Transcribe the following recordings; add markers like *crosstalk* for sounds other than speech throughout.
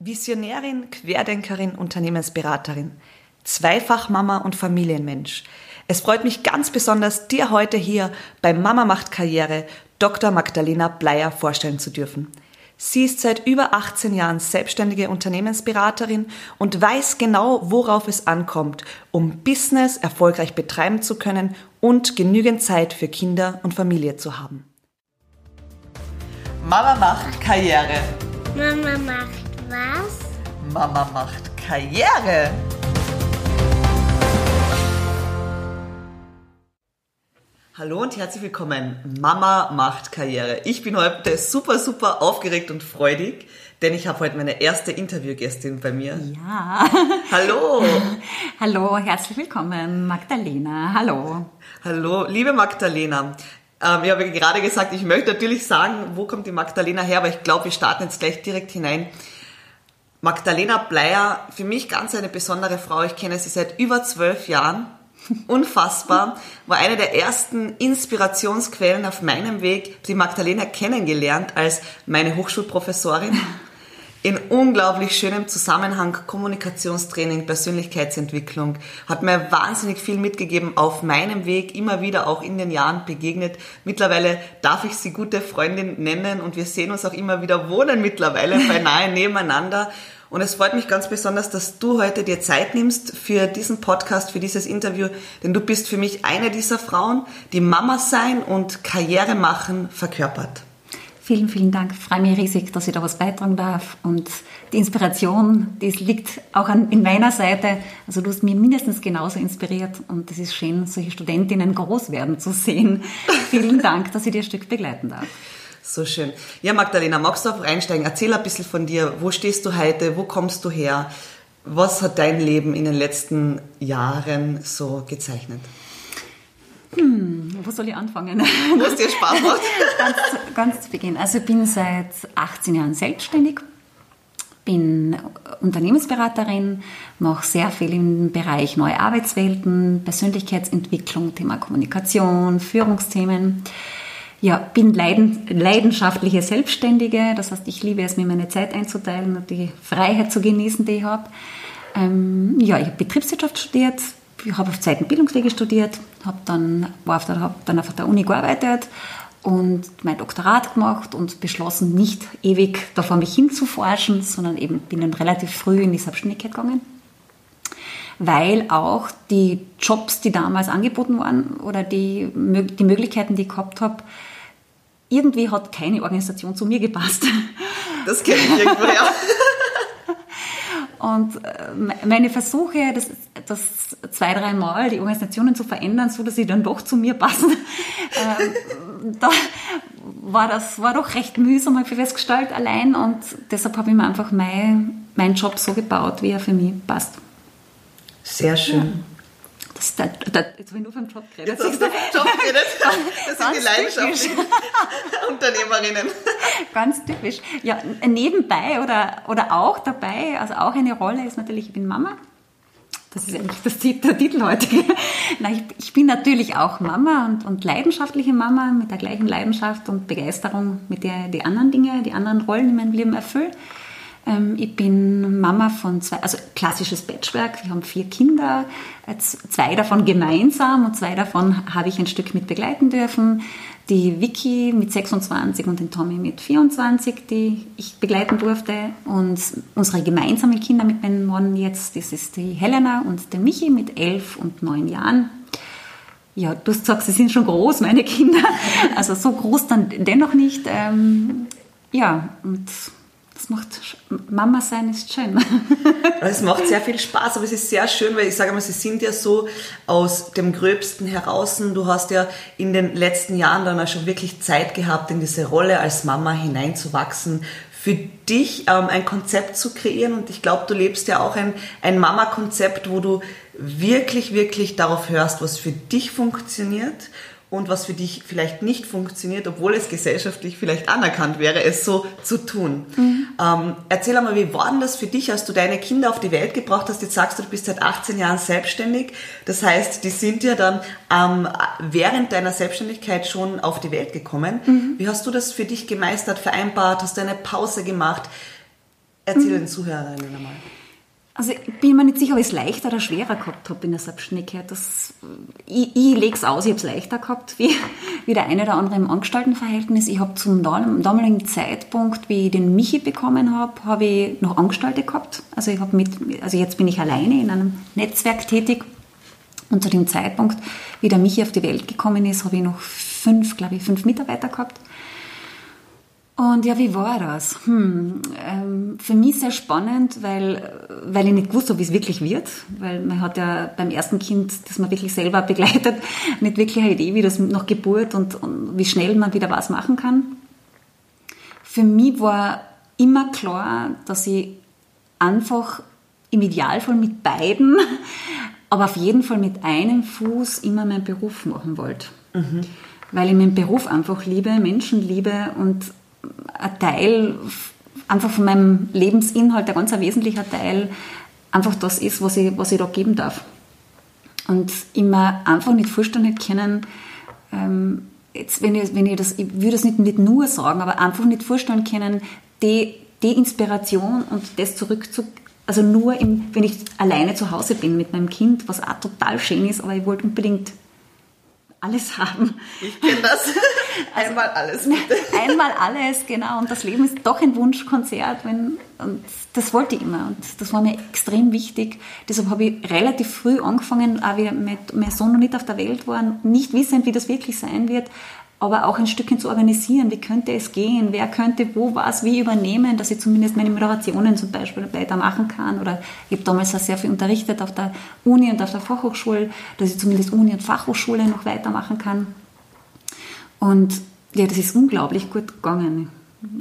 Visionärin, Querdenkerin, Unternehmensberaterin, Zweifachmama und Familienmensch. Es freut mich ganz besonders, dir heute hier bei Mama macht Karriere Dr. Magdalena Bleier vorstellen zu dürfen. Sie ist seit über 18 Jahren selbstständige Unternehmensberaterin und weiß genau, worauf es ankommt, um Business erfolgreich betreiben zu können und genügend Zeit für Kinder und Familie zu haben. Mama macht Karriere. Mama macht was? Mama macht Karriere. Hallo und herzlich willkommen. Mama macht Karriere. Ich bin heute super, super aufgeregt und freudig, denn ich habe heute meine erste Interviewgästin bei mir. Ja. Hallo. *laughs* Hallo, herzlich willkommen, Magdalena. Hallo. Hallo, liebe Magdalena. Ähm, ich habe gerade gesagt, ich möchte natürlich sagen, wo kommt die Magdalena her, aber ich glaube, wir starten jetzt gleich direkt hinein. Magdalena Bleier, für mich ganz eine besondere Frau. Ich kenne sie seit über zwölf Jahren Unfassbar. War eine der ersten Inspirationsquellen auf meinem Weg, die Magdalena kennengelernt als meine Hochschulprofessorin. In unglaublich schönem Zusammenhang Kommunikationstraining, Persönlichkeitsentwicklung, hat mir wahnsinnig viel mitgegeben auf meinem Weg, immer wieder auch in den Jahren begegnet. Mittlerweile darf ich sie gute Freundin nennen und wir sehen uns auch immer wieder wohnen mittlerweile *laughs* beinahe nebeneinander. Und es freut mich ganz besonders, dass du heute dir Zeit nimmst für diesen Podcast, für dieses Interview, denn du bist für mich eine dieser Frauen, die Mama sein und Karriere machen verkörpert. Vielen, vielen Dank. Ich freue mich riesig, dass ich da was beitragen darf. Und die Inspiration, die liegt auch an, in meiner Seite. Also du hast mir mindestens genauso inspiriert und es ist schön, solche Studentinnen groß werden zu sehen. *laughs* vielen Dank, dass ich dir ein Stück begleiten darf. So schön. Ja, Magdalena, magst du auch einsteigen? Erzähl ein bisschen von dir. Wo stehst du heute? Wo kommst du her? Was hat dein Leben in den letzten Jahren so gezeichnet? Hm, wo soll ich anfangen? Wo es dir Spaß macht. *laughs* ganz, ganz zu Beginn. Also ich bin seit 18 Jahren selbstständig, bin Unternehmensberaterin, mache sehr viel im Bereich neue Arbeitswelten, Persönlichkeitsentwicklung, Thema Kommunikation, Führungsthemen. Ja, bin leiden, leidenschaftliche Selbstständige, das heißt, ich liebe es, mir meine Zeit einzuteilen und die Freiheit zu genießen, die ich habe. Ähm, ja, ich habe Betriebswirtschaft studiert, habe auf Zeit- und Bildungswege studiert, habe dann, war auf der, hab dann auf der Uni gearbeitet und mein Doktorat gemacht und beschlossen, nicht ewig da vor mich hinzuforschen, sondern eben bin dann relativ früh in die Selbstständigkeit gegangen weil auch die Jobs, die damals angeboten waren oder die, die Möglichkeiten, die ich gehabt habe, irgendwie hat keine Organisation zu mir gepasst. Das kenne ich irgendwo, ja. *laughs* Und äh, meine Versuche, das, das zwei, drei Mal die Organisationen zu verändern, so dass sie dann doch zu mir passen, *laughs* ähm, da war das war doch recht mühsam, habe ich festgestellt, allein. Und deshalb habe ich mir einfach mein, meinen Job so gebaut, wie er für mich passt. Sehr schön. Ja. Das, das, das, jetzt wenn du vom Job geredet Jetzt hast du vom Job geredet. *laughs* Das sind die leidenschaftlichen *laughs* Unternehmerinnen. Ganz typisch. Ja, nebenbei oder, oder auch dabei, also auch eine Rolle ist natürlich, ich bin Mama. Das ist eigentlich das, der Titel heute. *laughs* Nein, ich, ich, bin natürlich auch Mama und, und, leidenschaftliche Mama mit der gleichen Leidenschaft und Begeisterung, mit der die anderen Dinge, die anderen Rollen in meinem Leben erfülle. Ähm, ich bin Mama von zwei, also klassisches Patchwork. Wir haben vier Kinder, zwei davon gemeinsam und zwei davon habe ich ein Stück mit begleiten dürfen. Die Vicky mit 26 und den Tommy mit 24, die ich begleiten durfte. Und unsere gemeinsamen Kinder mit meinem Mann jetzt, das ist die Helena und der Michi mit elf und neun Jahren. Ja, du hast gesagt, sie sind schon groß, meine Kinder. *laughs* Also so groß dann dennoch nicht. Ähm, ja, und das macht Mama sein ist schön. *laughs* es macht sehr viel Spaß, aber es ist sehr schön, weil ich sage mal, sie sind ja so aus dem Gröbsten heraus. Du hast ja in den letzten Jahren dann auch schon wirklich Zeit gehabt, in diese Rolle als Mama hineinzuwachsen, für dich ähm, ein Konzept zu kreieren. Und ich glaube, du lebst ja auch ein, ein Mama-Konzept, wo du wirklich, wirklich darauf hörst, was für dich funktioniert und was für dich vielleicht nicht funktioniert, obwohl es gesellschaftlich vielleicht anerkannt wäre, es so zu tun. Mhm. Ähm, erzähl einmal, wie war denn das für dich, als du deine Kinder auf die Welt gebracht hast? Jetzt sagst du, du bist seit 18 Jahren selbstständig. Das heißt, die sind ja dann ähm, während deiner Selbstständigkeit schon auf die Welt gekommen. Mhm. Wie hast du das für dich gemeistert, vereinbart? Hast du eine Pause gemacht? Erzähl den Zuhörerinnen einmal. Also ich bin mir nicht sicher, ob ich es leichter oder schwerer gehabt habe in der Selbstständigkeit. Das, ich ich lege es aus, ich habe es leichter gehabt wie, wie der eine oder andere im Angestelltenverhältnis. Ich habe zum damaligen Zeitpunkt, wie ich den Michi bekommen habe, habe ich noch Angestellte gehabt. Also, ich habe mit, also jetzt bin ich alleine in einem Netzwerk tätig. Und zu dem Zeitpunkt, wie der Michi auf die Welt gekommen ist, habe ich noch fünf, glaube ich, fünf Mitarbeiter gehabt. Und ja, wie war das? Hm, ähm, für mich sehr spannend, weil, weil ich nicht gewusst habe, wie es wirklich wird. Weil man hat ja beim ersten Kind, das man wirklich selber begleitet, *laughs* nicht wirklich eine Idee, wie das nach Geburt und, und wie schnell man wieder was machen kann. Für mich war immer klar, dass ich einfach im Idealfall mit beiden, *laughs* aber auf jeden Fall mit einem Fuß immer meinen Beruf machen wollte. Mhm. Weil ich meinen Beruf einfach liebe, Menschen liebe und ein Teil einfach von meinem Lebensinhalt, ein ganz wesentlicher Teil, einfach das ist, was ich, was ich da geben darf. Und ich mir einfach nicht vorstellen können, ähm, jetzt, wenn ich, wenn ich das, ich würde das nicht, nicht nur sagen, aber einfach nicht vorstellen können, die, die Inspiration und das zurückzu, also nur im, wenn ich alleine zu Hause bin mit meinem Kind, was auch total schön ist, aber ich wollte unbedingt alles *laughs* haben. Ich kenne das. Also einmal alles, *laughs* bitte. Einmal alles, genau. Und das Leben ist doch ein Wunschkonzert. Wenn, und das wollte ich immer. Und das war mir extrem wichtig. Deshalb habe ich relativ früh angefangen, auch wie mein Sohn noch nicht auf der Welt war, nicht wissend, wie das wirklich sein wird, aber auch ein Stückchen zu organisieren. Wie könnte es gehen? Wer könnte wo was wie übernehmen, dass ich zumindest meine Moderationen zum Beispiel weitermachen kann? Oder ich habe damals auch sehr viel unterrichtet auf der Uni und auf der Fachhochschule, dass ich zumindest Uni und Fachhochschule noch weitermachen kann. Und ja, das ist unglaublich gut gegangen.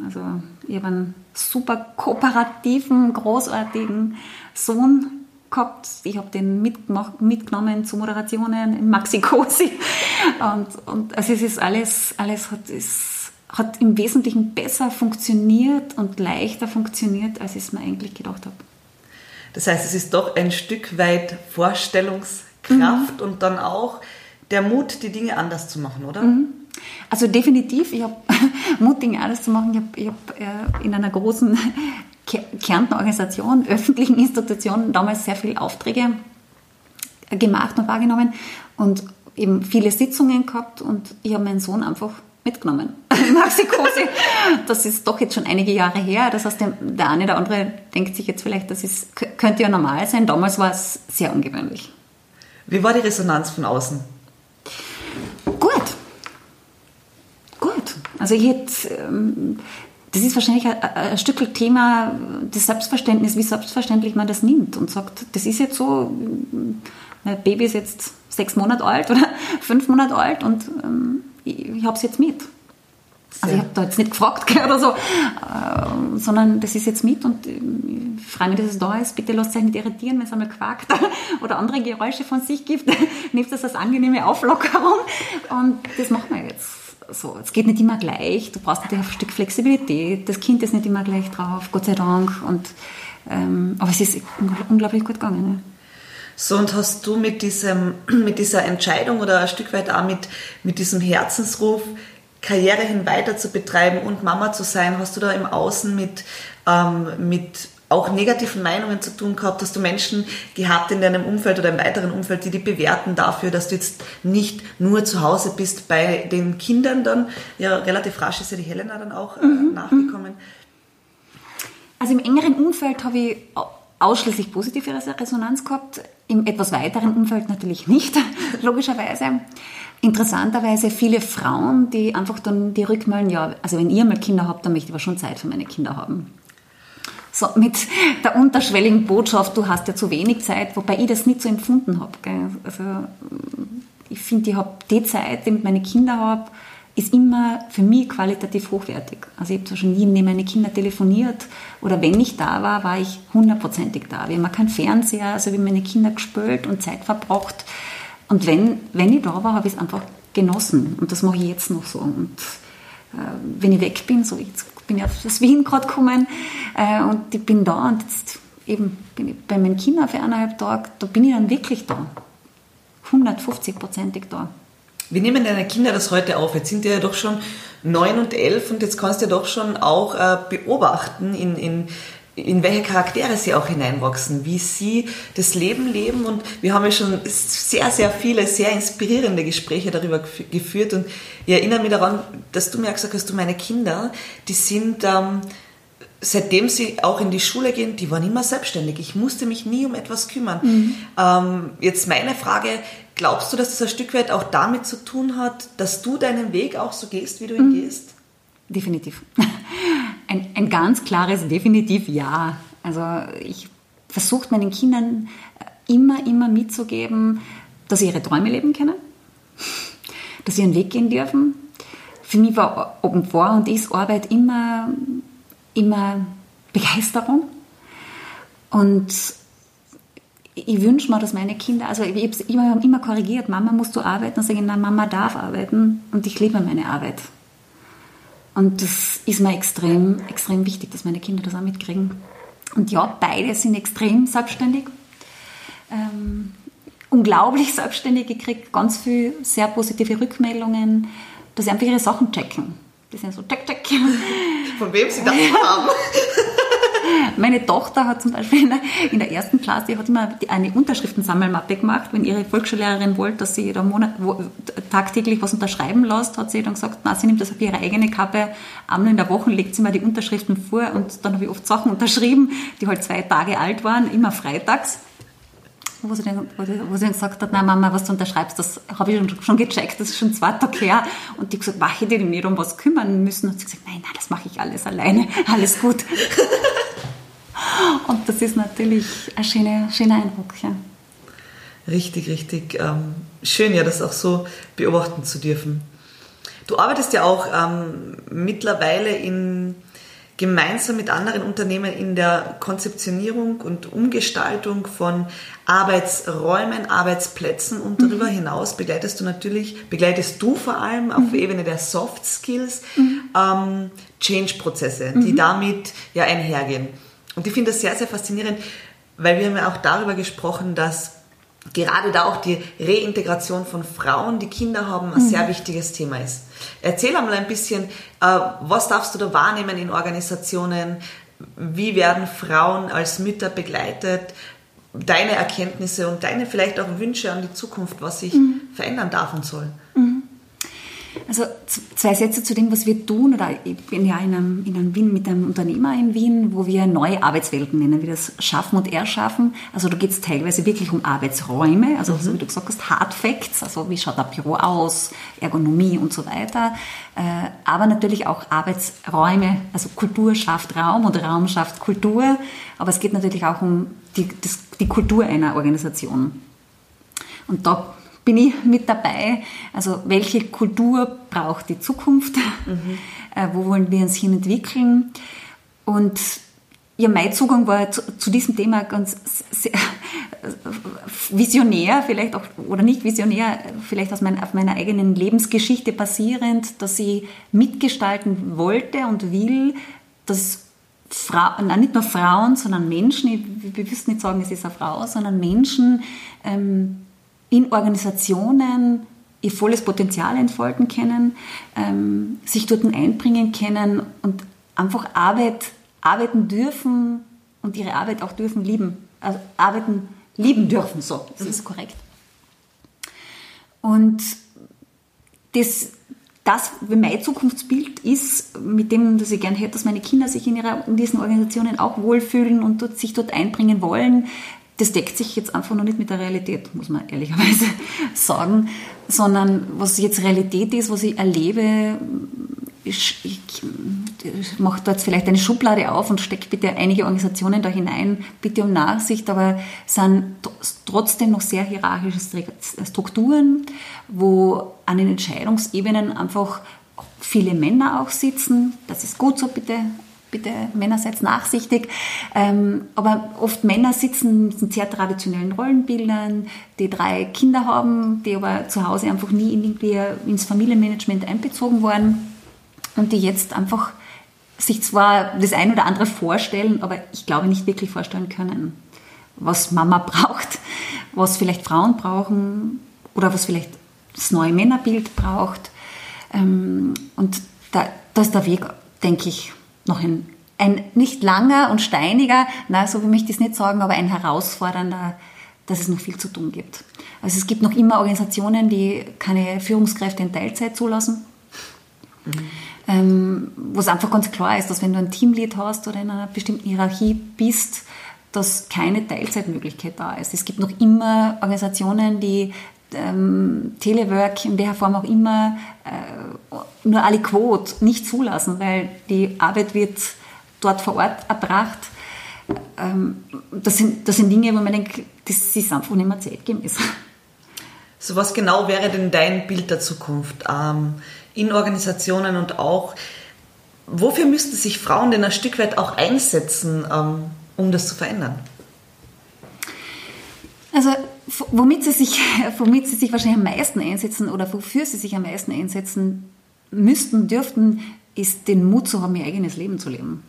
Also ich habe einen super kooperativen, großartigen Sohn gehabt. Ich habe den mitgenommen zu Moderationen in Maxi Cosi. Und, und also es ist alles, alles hat, ist, hat im Wesentlichen besser funktioniert und leichter funktioniert, als ich es mir eigentlich gedacht habe. Das heißt, es ist doch ein Stück weit Vorstellungskraft mhm. und dann auch der Mut, die Dinge anders zu machen, oder? Mhm. Also definitiv, ich habe *laughs* Mut, Dinge anders zu machen. Ich habe hab, äh, in einer großen Kärntner Organisation, öffentlichen Institutionen damals sehr viele Aufträge gemacht und wahrgenommen und eben viele Sitzungen gehabt und ich habe meinen Sohn einfach mitgenommen. *laughs* Maxi Cosi. Das ist doch jetzt schon einige Jahre her. Das heißt, der eine oder andere denkt sich jetzt vielleicht, das ist, könnte ja normal sein. Damals war es sehr ungewöhnlich. Wie war die Resonanz von außen? Gut. Also hätte, ähm, das ist wahrscheinlich ein, ein Stück Thema des Selbstverständnisses, wie selbstverständlich man das nimmt und sagt, das ist jetzt so, mein Baby ist jetzt sechs Monate alt oder *laughs* fünf Monate alt und ähm, ich, ich habe es jetzt mit. Also ich habe da jetzt nicht gefragt *laughs* oder so, äh, sondern das ist jetzt mit und ich freue mich, dass es da ist. Bitte lasst euch nicht irritieren, wenn es einmal quakt *laughs* oder andere Geräusche von sich gibt. Nehmt das als angenehme Auflockerung und das machen wir jetzt so, es geht nicht immer gleich, du brauchst natürlich ein Stück Flexibilität, das Kind ist nicht immer gleich drauf, Gott sei Dank. Und, ähm, aber es ist unglaublich gut gegangen. Ne? So, und hast du mit, diesem, *clears throat* mit dieser Entscheidung oder ein Stück weit auch mit, mit diesem Herzensruf, Karriere hin weiter zu betreiben und Mama zu sein, hast du da im Außen mit, ähm, mit auch negativen Meinungen zu tun gehabt? Hast du Menschen gehabt in deinem Umfeld oder im weiteren Umfeld, die dich bewerten dafür, dass du jetzt nicht nur zu Hause bist bei den Kindern dann? Ja, relativ rasch ist ja die Helena dann auch äh, mhm. nachgekommen. Also im engeren Umfeld habe ich ausschließlich positive Resonanz gehabt, im etwas weiteren Umfeld natürlich nicht, *laughs* logischerweise. Interessanterweise viele Frauen, die einfach dann die Rückmelden, ja, also wenn ihr mal Kinder habt, dann möchte ich aber schon Zeit für meine Kinder haben so mit der unterschwelligen Botschaft, du hast ja zu wenig Zeit, wobei ich das nicht so empfunden habe. Also ich finde, ich habe die Zeit, die ich mit meinen Kindern habe, ist immer für mich qualitativ hochwertig. Also ich habe zwar schon nie neben meine Kinder telefoniert oder wenn ich da war, war ich hundertprozentig da. Wir haben keinen Fernseher, also wir haben meine Kinder gespielt und Zeit verbracht. Und wenn, wenn ich da war, habe ich es einfach genossen. Und das mache ich jetzt noch so. Und äh, wenn ich weg bin, so jetzt bin ja aus Wien gerade gekommen äh, und ich bin da und jetzt eben bin ich bei meinen Kindern für eineinhalb Tage, da bin ich dann wirklich da. 150-prozentig da. Wie nehmen deine Kinder das heute auf? Jetzt sind die ja doch schon neun und elf und jetzt kannst du ja doch schon auch äh, beobachten in, in in welche Charaktere sie auch hineinwachsen, wie sie das Leben leben. Und wir haben ja schon sehr, sehr viele, sehr inspirierende Gespräche darüber geführt. Und ich erinnere mich daran, dass du mir gesagt hast, du meine Kinder, die sind, ähm, seitdem sie auch in die Schule gehen, die waren immer selbstständig. Ich musste mich nie um etwas kümmern. Mhm. Ähm, jetzt meine Frage, glaubst du, dass das ein Stück weit auch damit zu tun hat, dass du deinen Weg auch so gehst, wie du ihn mhm. gehst? Definitiv. *laughs* Ein, ein ganz klares Definitiv Ja. Also ich versuche meinen Kindern immer, immer mitzugeben, dass sie ihre Träume leben können, *laughs* dass sie ihren Weg gehen dürfen. Für mich war Open vor und ist Arbeit immer, immer Begeisterung. Und ich wünsche mir, dass meine Kinder, also ich habe immer, immer korrigiert, Mama musst du arbeiten, dann sage ich, nein, Mama darf arbeiten und ich liebe meine Arbeit. Und das ist mir extrem, extrem wichtig, dass meine Kinder das auch mitkriegen. Und ja, beide sind extrem selbstständig. Ähm, unglaublich *laughs* selbstständig gekriegt, ganz viele sehr positive Rückmeldungen, dass sie einfach ihre Sachen checken. Die sind so check, check. Von wem sie das haben. *laughs* *laughs* Meine Tochter hat zum Beispiel in der, in der ersten Klasse, hat immer eine Unterschriftensammelmappe gemacht. Wenn ihre Volksschullehrerin wollte, dass sie jeder Monat, wo, tagtäglich was unterschreiben lässt, hat sie dann gesagt, na, sie nimmt das auf ihre eigene Kappe. Einmal in der Woche legt sie mir die Unterschriften vor und dann habe ich oft Sachen unterschrieben, die halt zwei Tage alt waren, immer freitags wo sie, dann, wo, sie, dann gesagt hat, na Mama, was du unterschreibst, das habe ich schon, schon gecheckt, das ist schon zwei Tage her. Und die gesagt, mach ich dir nicht um was kümmern müssen. Und sie gesagt, nein, nein, das mache ich alles alleine, alles gut. Und das ist natürlich ein schöner, schöner Eindruck. Ja. Richtig, richtig ähm, schön, ja, das auch so beobachten zu dürfen. Du arbeitest ja auch ähm, mittlerweile in, gemeinsam mit anderen Unternehmen in der Konzeptionierung und Umgestaltung von Arbeitsräumen, Arbeitsplätzen und darüber mhm. hinaus begleitest du natürlich, begleitest du vor allem auf mhm. Ebene der Soft Skills mhm. ähm, Change-Prozesse, die mhm. damit ja einhergehen. Und ich finde das sehr, sehr faszinierend, weil wir haben ja auch darüber gesprochen, dass gerade da auch die Reintegration von Frauen, die Kinder haben, ein mhm. sehr wichtiges Thema ist. Erzähl einmal ein bisschen, äh, was darfst du da wahrnehmen in Organisationen? Wie werden Frauen als Mütter begleitet? Deine Erkenntnisse und deine vielleicht auch Wünsche an die Zukunft, was sich mhm. verändern darf und soll. Also zwei Sätze zu dem, was wir tun. Oder ich bin ja in einem, in einem Wien mit einem Unternehmer in Wien, wo wir neue Arbeitswelten nennen, wie das Schaffen und Erschaffen. Also da geht es teilweise wirklich um Arbeitsräume, also mhm. so wie du gesagt hast, Hard Facts, also wie schaut ein Büro aus, Ergonomie und so weiter. Äh, aber natürlich auch Arbeitsräume, also Kultur schafft Raum und Raum schafft Kultur. Aber es geht natürlich auch um die, das, die Kultur einer Organisation. Und da bin ich mit dabei. Also welche Kultur braucht die Zukunft? Mhm. Äh, wo wollen wir uns hin entwickeln? Und ja, mein Zugang war zu, zu diesem Thema ganz sehr, visionär, vielleicht auch, oder nicht visionär, vielleicht aus mein, auf meiner eigenen Lebensgeschichte basierend, dass ich mitgestalten wollte und will, dass Frau, nein, nicht nur Frauen, sondern Menschen, ich, wir müssen nicht sagen, es ist eine Frau, sondern Menschen ähm, in Organisationen ihr volles Potenzial entfalten können, ähm, sich dort einbringen können und einfach Arbeit, arbeiten dürfen und ihre Arbeit auch dürfen lieben. Also arbeiten lieben dürfen, so, das ist korrekt. Und das, das mein Zukunftsbild ist, mit dem, dass ich gerne hätte, dass meine Kinder sich in, ihrer, in diesen Organisationen auch wohlfühlen und dort, sich dort einbringen wollen, das deckt sich jetzt einfach noch nicht mit der Realität, muss man ehrlicherweise *laughs* sagen, sondern was jetzt Realität ist, was ich erlebe, ich, ich, ich mache da jetzt vielleicht eine Schublade auf und stecke bitte einige Organisationen da hinein, bitte um Nachsicht, aber es sind trotzdem noch sehr hierarchische Strukturen, wo an den Entscheidungsebenen einfach viele Männer auch sitzen. Das ist gut so, bitte bitte Männer seid nachsichtig. Ähm, aber oft Männer sitzen in sehr traditionellen Rollenbildern, die drei Kinder haben, die aber zu Hause einfach nie irgendwie ins Familienmanagement einbezogen wurden und die jetzt einfach sich zwar das ein oder andere vorstellen, aber ich glaube nicht wirklich vorstellen können, was Mama *laughs* braucht, was vielleicht Frauen brauchen oder was vielleicht das neue Männerbild braucht. Ähm, und da, da ist der Weg, denke ich, noch ein ein nicht langer und steiniger, na, so möchte ich es nicht sagen, aber ein herausfordernder, dass es noch viel zu tun gibt. Also es gibt noch immer Organisationen, die keine Führungskräfte in Teilzeit zulassen. Mhm. Ähm, wo es einfach ganz klar ist, dass wenn du ein Teamlead hast oder in einer bestimmten Hierarchie bist, dass keine Teilzeitmöglichkeit da ist. Es gibt noch immer Organisationen, die ähm, Telework in welcher Form auch immer äh, nur alle Quote nicht zulassen, weil die Arbeit wird dort vor Ort erbracht. Ähm, das, sind, das sind Dinge, wo man denkt, das ist einfach nicht mehr zeitgemäß. So was genau wäre denn dein Bild der Zukunft ähm, in Organisationen und auch, wofür müssten sich Frauen denn ein Stück weit auch einsetzen, ähm, um das zu verändern? Also womit sie, sich, *laughs* womit sie sich wahrscheinlich am meisten einsetzen oder wofür sie sich am meisten einsetzen müssten, dürften, ist den Mut zu haben, ihr eigenes Leben zu leben.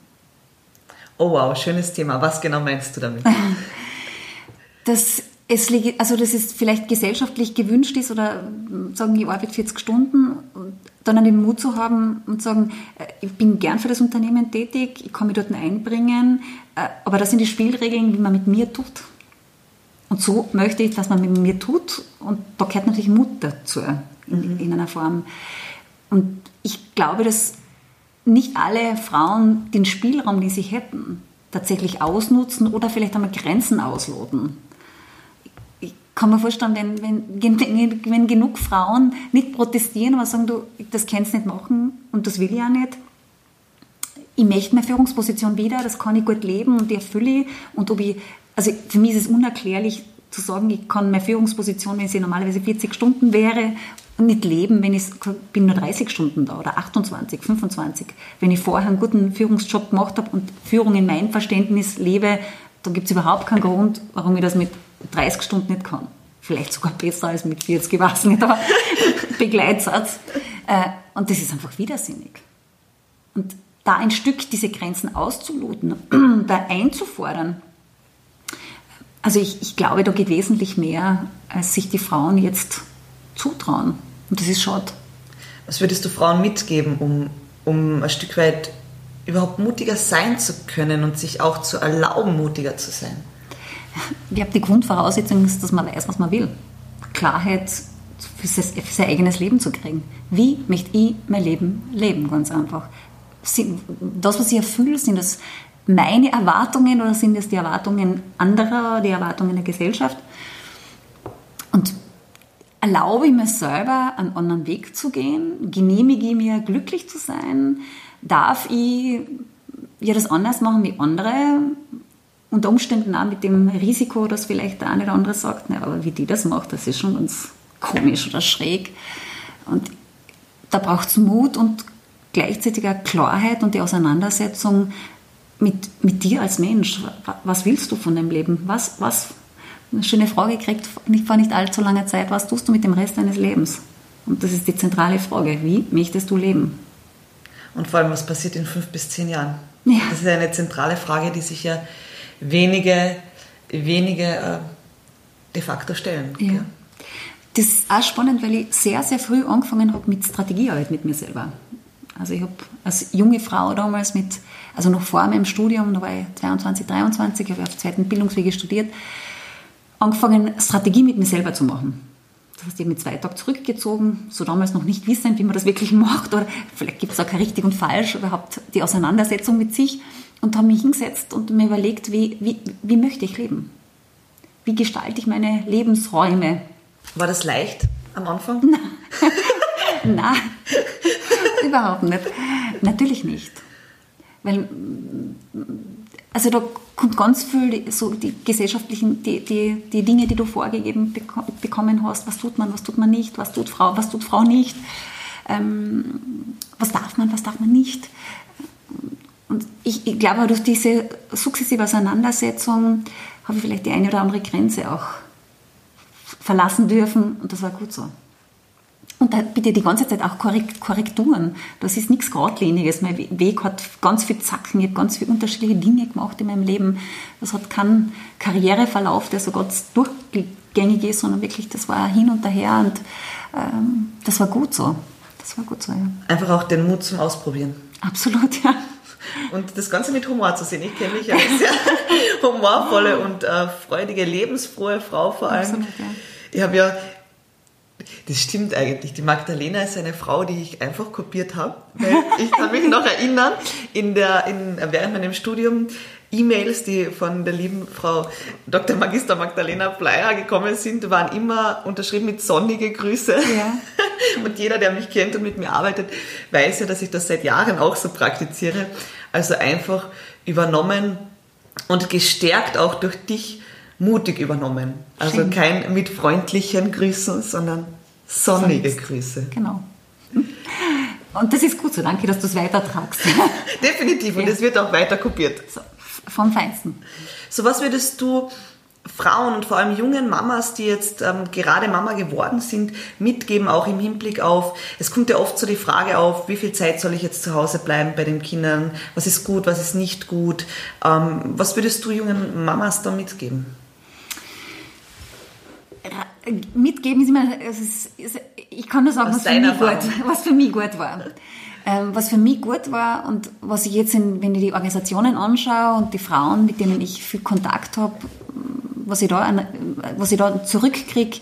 Oh wow, schönes Thema. Was genau meinst du damit? *laughs* Dass es, also dass es vielleicht gesellschaftlich gewünscht ist oder sagen, ich arbeite 40 Stunden und dann den Mut zu haben und sagen, äh, ich bin gern für das Unternehmen tätig, ich kann mich dort einbringen, äh, aber das sind die Spielregeln, wie man mit mir tut. Und so möchte ich, dass man mit mir tut und da gehört natürlich Mut dazu in, mhm. in einer Form. Und ich glaube, dass nicht alle Frauen den Spielraum, den sie hätten, tatsächlich ausnutzen oder vielleicht einmal Grenzen ausloten. Ich kann mir vorstellen, wenn, wenn, wenn genug Frauen nicht protestieren, aber sagen, du, das kannst du nicht machen und das will ich auch nicht, ich möchte meine Führungsposition wieder, das kann ich gut leben und die erfülle ich. Und ob ich, also für mich ist es unerklärlich zu sagen, ich kann meine Führungsposition, wenn sie normalerweise 40 Stunden wäre, nicht leben, wenn ich bin nur 30 Stunden da oder 28, 25. Wenn ich vorher einen guten Führungsjob gemacht habe und Führung in meinem Verständnis lebe, dann gibt es überhaupt keinen Grund, warum ich das mit 30 Stunden nicht kann. Vielleicht sogar besser als mit 40, ich weiß nicht, aber *laughs* Begleitsatz. Äh, und das ist einfach widersinnig. Und da ein Stück diese Grenzen auszuloten, da einzufordern, also ich, ich glaube, da geht wesentlich mehr, als sich die Frauen jetzt zutrauen. Und das ist schade. Was würdest du Frauen mitgeben, um, um ein Stück weit überhaupt mutiger sein zu können und sich auch zu erlauben, mutiger zu sein? Ich glaube, die Grundvoraussetzung ist, dass man weiß, was man will. Klarheit für für sein eigenes Leben zu kriegen. Wie möchte ich mein Leben leben, ganz einfach. Das, was ich erfülle, sind das meine Erwartungen oder sind es die Erwartungen anderer, die Erwartungen der Gesellschaft? Und erlaube ich mir selber, einen anderen Weg zu gehen? Genehmige ich mir, glücklich zu sein? Darf ich ja das anders machen wie andere? Unter Umständen auch mit dem Risiko, dass vielleicht der eine oder andere sagt, na, aber wie die das macht, das ist schon ganz komisch oder schräg. Und da braucht es Mut und gleichzeitig auch Klarheit und die Auseinandersetzung mit, mit dir als Mensch. Was willst du von deinem Leben? Was, was, eine schöne Frage gekriegt vor nicht allzu langer Zeit, was tust du mit dem Rest deines Lebens? Und das ist die zentrale Frage, wie möchtest du leben? Und vor allem, was passiert in fünf bis zehn Jahren? Ja. Das ist eine zentrale Frage, die sich ja wenige, wenige äh, de facto stellen. Ja. ja. Das ist auch spannend, weil ich sehr, sehr früh angefangen habe mit Strategiearbeit mit mir selber. Also ich habe als junge Frau damals mit, also noch vor meinem Studium, da war ich 22, 23, habe ich auf zweiten Bildungswege studiert, angefangen, Strategie mit mir selber zu machen. Das heißt, ich habe mich zwei Tage zurückgezogen, so damals noch nicht wissend, wie man das wirklich macht, oder vielleicht gibt es auch kein richtig und falsch, überhaupt die Auseinandersetzung mit sich und habe mich hingesetzt und mir überlegt, wie, wie, wie möchte ich leben? Wie gestalte ich meine Lebensräume? War das leicht am Anfang? *laughs* Nein, *laughs* überhaupt nicht. Natürlich nicht. Weil also da kommt ganz viel so die gesellschaftlichen, die, die, die Dinge, die du vorgegeben bekommen hast, was tut man, was tut man nicht, was tut Frau, was tut Frau nicht, ähm, was darf man, was darf man nicht. Und ich, ich glaube, durch diese sukzessive Auseinandersetzung habe ich vielleicht die eine oder andere Grenze auch verlassen dürfen und das war gut so. Und da bitte die ganze Zeit auch Korrekturen. Das ist nichts Geradliniges. Mein Weg hat ganz viel Zacken. Ich habe ganz viele unterschiedliche Dinge gemacht in meinem Leben. Das hat keinen Karriereverlauf, der so ganz durchgängig ist, sondern wirklich, das war hin und her und ähm, das war gut so. Das war gut so, ja. Einfach auch den Mut zum Ausprobieren. Absolut, ja. Und das Ganze mit Humor zu sehen. Ich kenne mich als sehr *laughs* humorvolle und äh, freudige, lebensfrohe Frau vor allem. Absolut, ja. Ich habe ja, das stimmt eigentlich, die Magdalena ist eine Frau, die ich einfach kopiert habe. Ich kann mich noch erinnern, in der, in, während meinem Studium E-Mails, die von der lieben Frau Dr. Magister Magdalena Bleier gekommen sind, waren immer unterschrieben mit sonnige Grüße. Ja. *laughs* Und jeder, der mich kennt und mit mir arbeitet, weiß ja, dass ich das seit Jahren auch so praktiziere. Also einfach übernommen und gestärkt auch durch dich mutig übernommen. Also Schön. kein mit freundlichen Grüßen, sondern sonnige Grüße. Genau. Und das ist gut so. Danke, dass du es weitertragst. *laughs* Definitiv. Und Ja. es wird auch weiter kopiert. So, vom Feinsten. So was würdest du Frauen und vor allem jungen Mamas, die jetzt ähm, gerade Mama geworden sind, mitgeben, auch im Hinblick auf, es kommt ja oft so die Frage auf, wie viel Zeit soll ich jetzt zu Hause bleiben bei den Kindern, was ist gut, was ist nicht gut. Ähm, was würdest du jungen Mamas da mitgeben? Mitgeben ist immer, es ist, es- ich kann nur sagen, was für, gut, was für mich gut war. Ähm, was für mich gut war und was ich jetzt, in, wenn ich die Organisationen anschaue und die Frauen, mit denen ich viel Kontakt habe, was ich da, was ich da zurückkriege,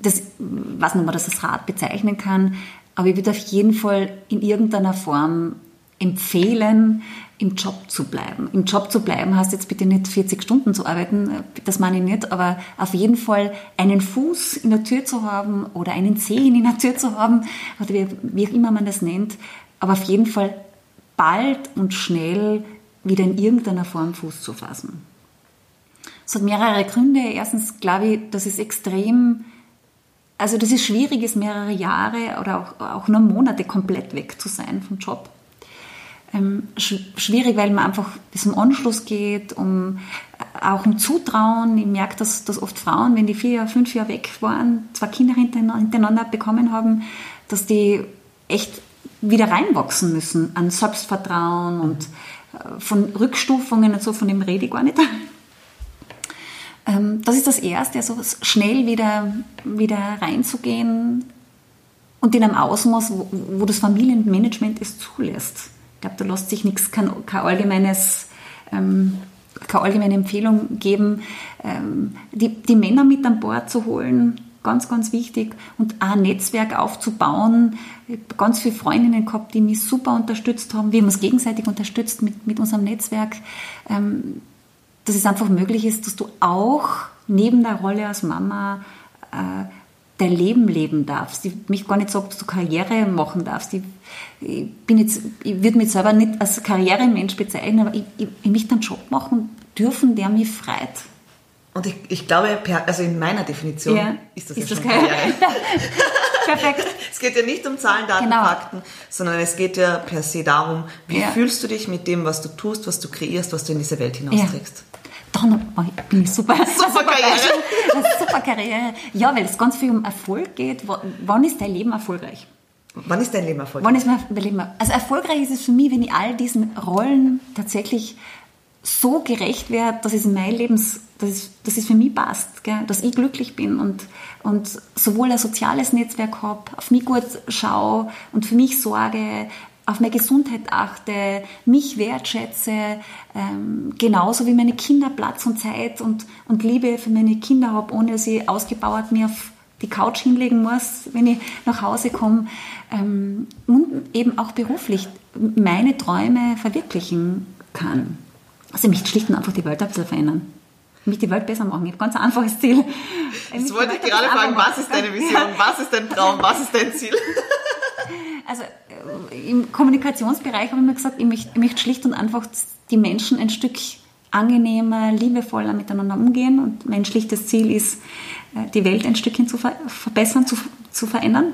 das, ich weiß nicht, ob man das als Rat bezeichnen kann, aber ich würde auf jeden Fall in irgendeiner Form empfehlen, im Job zu bleiben. Im Job zu bleiben heißt jetzt bitte nicht 40 Stunden zu arbeiten, das meine ich nicht, aber auf jeden Fall einen Fuß in der Tür zu haben oder einen Zehen in der Tür zu haben, oder wie, wie auch immer man das nennt, aber auf jeden Fall bald und schnell wieder in irgendeiner Form Fuß zu fassen. Es hat mehrere Gründe. Erstens glaube ich, dass es extrem, also dass es schwierig ist, mehrere Jahre oder auch, auch nur Monate komplett weg zu sein vom Job. Ähm, sch schwierig, weil man einfach bis um Anschluss geht, um auch um Zutrauen. Ich merke, dass, dass oft Frauen, wenn die vier fünf Jahre weg waren, zwei Kinder hintereinander hintereinander bekommen haben, dass die echt wieder reinwachsen müssen an Selbstvertrauen und äh, von Rückstufungen und so, von dem rede ich gar nicht. *laughs* Ähm, Das ist das Erste, also schnell wieder, wieder reinzugehen und in einem Ausmaß, wo, wo das Familienmanagement es zulässt. Ich glaube, da lässt sich nichts, kein, kein allgemeines, ähm, keine allgemeine Empfehlung geben, ähm, die, die Männer mit an Bord zu holen, ganz, ganz wichtig, und auch ein Netzwerk aufzubauen. Ich habe ganz viele Freundinnen gehabt, die mich super unterstützt haben. Wir haben uns gegenseitig unterstützt mit, mit unserem Netzwerk. Ähm, dass es einfach möglich ist, dass du auch neben der Rolle als Mama äh, dein Leben leben darfst. Ich mich gar nicht sagen, dass du Karriere machen darfst. Ich, ich bin jetzt, ich würde mich selber nicht als Karrieremensch bezeichnen, aber ich, ich, ich möchte einen Job machen dürfen, der mich freut. Und ich, ich glaube, per, also in meiner Definition Ja. ist das Ist ja das schon? Karriere. *laughs* *laughs* Perfekt. Es geht ja nicht um Zahlen, Daten, Genau. Fakten, sondern es geht ja per se darum, wie Ja. fühlst du dich mit dem, was du tust, was du kreierst, was du in diese Welt hinausträgst. Dann bin ich super. *laughs* Super Karriere. super Karriere. Ja, weil es ganz viel um Erfolg geht. Wann ist dein Leben erfolgreich? Wann ist dein Leben erfolgreich? Wann ist mein Leben? Also erfolgreich ist es für mich, wenn ich all diesen Rollen tatsächlich so gerecht werde, dass es in mein Lebens, dass es, dass es für mich passt, gell? dass ich glücklich bin und, und sowohl ein soziales Netzwerk habe, auf mich gut schaue und für mich sorge, auf meine Gesundheit achte, mich wertschätze, ähm, genauso wie meine Kinder Platz und Zeit und, und Liebe für meine Kinder habe, ohne dass ich ausgebaut mir auf die Couch hinlegen muss, wenn ich nach Hause komme ähm, und eben auch beruflich meine Träume verwirklichen kann. Also mich schlicht und einfach die Welt ein bisschen verändern. Mich die Welt besser machen. Ich habe ein ganz einfaches Ziel. Jetzt wollte ich gerade fragen, was ist deine Vision, was ist dein Traum, was ist dein Ziel? *laughs* Also äh, im Kommunikationsbereich habe ich mir gesagt, ich möchte, ich möchte schlicht und einfach die Menschen ein Stück angenehmer, liebevoller miteinander umgehen. Und mein schlichtes Ziel ist, äh, die Welt ein Stückchen zu ver verbessern, zu, zu verändern.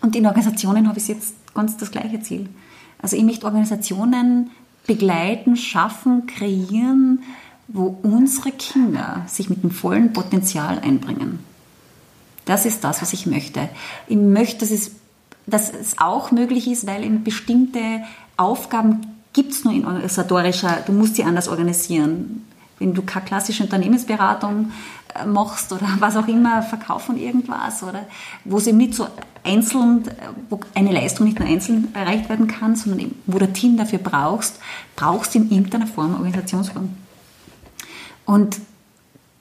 Und in Organisationen habe ich jetzt ganz das gleiche Ziel. Also ich möchte Organisationen begleiten, schaffen, kreieren, wo unsere Kinder sich mit dem vollen Potenzial einbringen. Das ist das, was ich möchte. Ich möchte, dass es, dass es auch möglich ist, weil eben bestimmte Aufgaben gibt es nur in organisatorischer, du musst sie anders organisieren. wenn du keine klassische Unternehmensberatung äh, machst oder *laughs* was auch immer, Verkauf von irgendwas oder wo es eben nicht so einzeln, äh, wo eine Leistung nicht nur einzeln erreicht werden kann, sondern eben, wo du Team dafür brauchst, brauchst du in irgendeiner Form Organisationsform. Und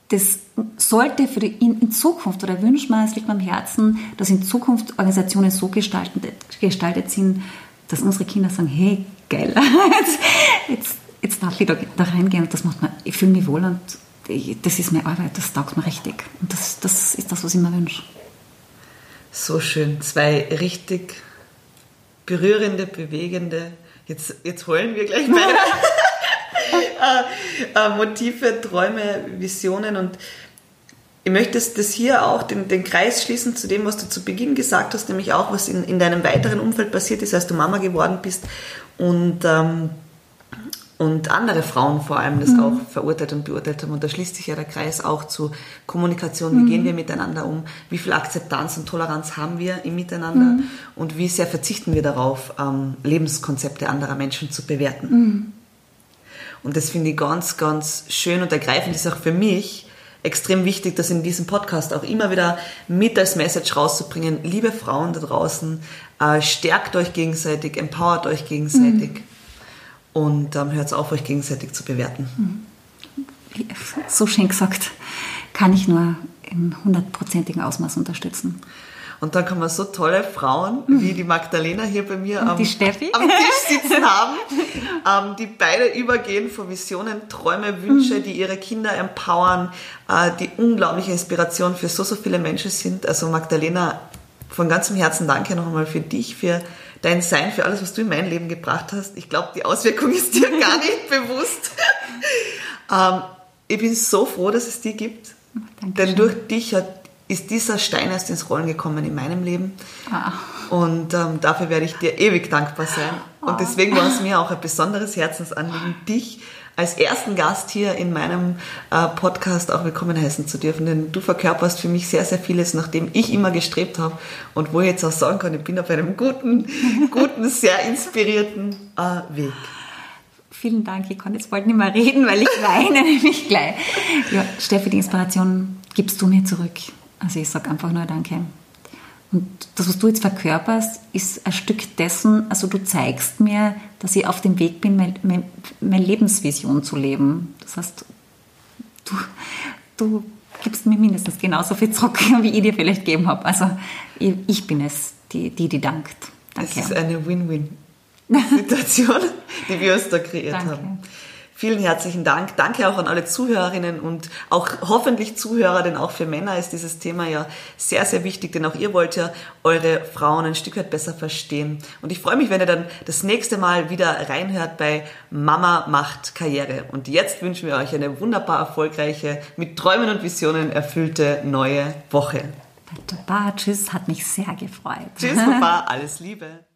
das sollte für die, in, in, Zukunft, oder wünschen wir, es liegt mir am Herzen, dass in Zukunft Organisationen so gestaltet, gestaltet sind, dass unsere Kinder sagen, hey, geil, *laughs* jetzt, jetzt, jetzt darf ich da, da reingehen und das macht mir, ich fühle mich wohl und das ist meine Arbeit, das taugt mir richtig. Und das, das ist das, was ich mir wünsche. So schön. Zwei richtig berührende, bewegende, jetzt, jetzt heulen wir gleich beide. *laughs* Äh, äh, Motive, Träume, Visionen und ich möchte das hier auch den, den Kreis schließen zu dem, was du zu Beginn gesagt hast, nämlich auch, was in, in deinem weiteren Umfeld passiert ist, als du Mama geworden bist und, ähm, und andere Frauen vor allem das mhm. auch verurteilt und beurteilt haben. Und da schließt sich ja der Kreis auch zu Kommunikation. Wie mhm. gehen wir miteinander um? Wie viel Akzeptanz und Toleranz haben wir im Miteinander? Mhm. Und wie sehr verzichten wir darauf, ähm, Lebenskonzepte anderer Menschen zu bewerten? Und das finde ich ganz, ganz schön und ergreifend ist auch für mich extrem wichtig, das in diesem Podcast auch immer wieder mit als Message rauszubringen. Liebe Frauen da draußen, äh, stärkt euch gegenseitig, empowert euch gegenseitig mhm. und ähm, hört auf, euch gegenseitig zu bewerten. Mhm. So schön gesagt, kann ich nur im hundertprozentigen Ausmaß unterstützen. Und dann kann man so tolle Frauen wie die Magdalena hier bei mir am, am, Tisch sitzen haben, ähm, die beide übergehen von Visionen, Träume, Wünsche, die ihre Kinder empowern, äh, die unglaubliche Inspiration für so, so viele Menschen sind. Also Magdalena, von ganzem Herzen danke noch einmal für dich, für dein Sein, für alles, was du in mein Leben gebracht hast. Ich glaube, die Auswirkung *laughs* ist dir gar nicht bewusst. Ähm, ich bin so froh, dass es die gibt. Dankeschön. Denn durch dich hat ist dieser Stein erst ins Rollen gekommen in meinem Leben. Ah. Und ähm, dafür werde ich dir ewig dankbar sein. Und ah. deswegen war es mir auch ein besonderes Herzensanliegen, dich als ersten Gast hier in meinem äh, Podcast auch willkommen heißen zu dürfen. Denn du verkörperst für mich sehr, sehr vieles, nach dem ich immer gestrebt habe und wo ich jetzt auch sagen kann, ich bin auf einem guten, *laughs* guten, sehr inspirierten äh, Weg. Vielen Dank, ich kann jetzt bald nicht mehr reden, weil ich weine *laughs* nämlich gleich. Ja, Steffi, die Inspiration gibst du mir zurück. Also ich sage einfach nur Danke. Und das, was du jetzt verkörperst, ist ein Stück dessen, also du zeigst mir, dass ich auf dem Weg bin, meine, meine, Lebensvision zu leben. Das heißt, du, du gibst mir mindestens genauso viel zurück, *laughs* wie ich dir vielleicht gegeben habe. Also ich, ich bin es, die, die, die dankt. Danke. Das ist eine Win-Win-Situation, *laughs* die wir uns da kreiert Danke. haben. Vielen herzlichen Dank. Danke auch an alle Zuhörerinnen und auch hoffentlich Zuhörer, denn auch für Männer ist dieses Thema ja sehr, sehr wichtig, denn auch ihr wollt ja eure Frauen ein Stück weit besser verstehen. Und ich freue mich, wenn ihr dann das nächste Mal wieder reinhört bei Mama macht Karriere. Und jetzt wünschen wir euch eine wunderbar erfolgreiche, mit Träumen und Visionen erfüllte neue Woche. Baba, tschüss, hat mich sehr gefreut. Tschüss, Baba, *laughs* alles Liebe.